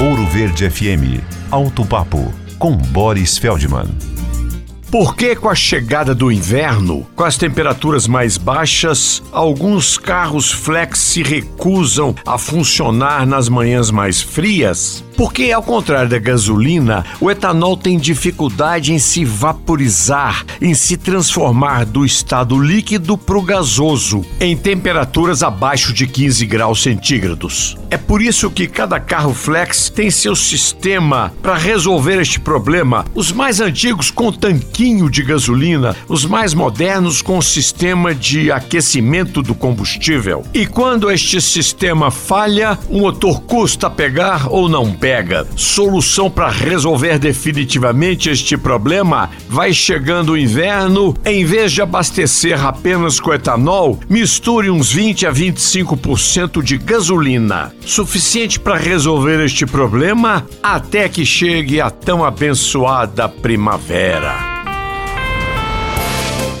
Ouro Verde FM. Alto Papo com Boris Feldman. Por que, com a chegada do inverno, com as temperaturas mais baixas, alguns carros flex se recusam a funcionar nas manhãs mais frias? Porque, ao contrário da gasolina, o etanol tem dificuldade em se vaporizar, em se transformar do estado líquido para o gasoso, em temperaturas abaixo de 15 graus centígrados. É por isso que cada carro flex tem seu sistema para resolver este problema. Os mais antigos com tanquinho de gasolina, os mais modernos com sistema de aquecimento do combustível. E quando este sistema falha, o motor custa pegar ou não pega Solução para resolver definitivamente este problema? Vai chegando o inverno, em vez de abastecer apenas com etanol, misture uns 20 a 25% de gasolina. Suficiente para resolver este problema até que chegue a tão abençoada primavera.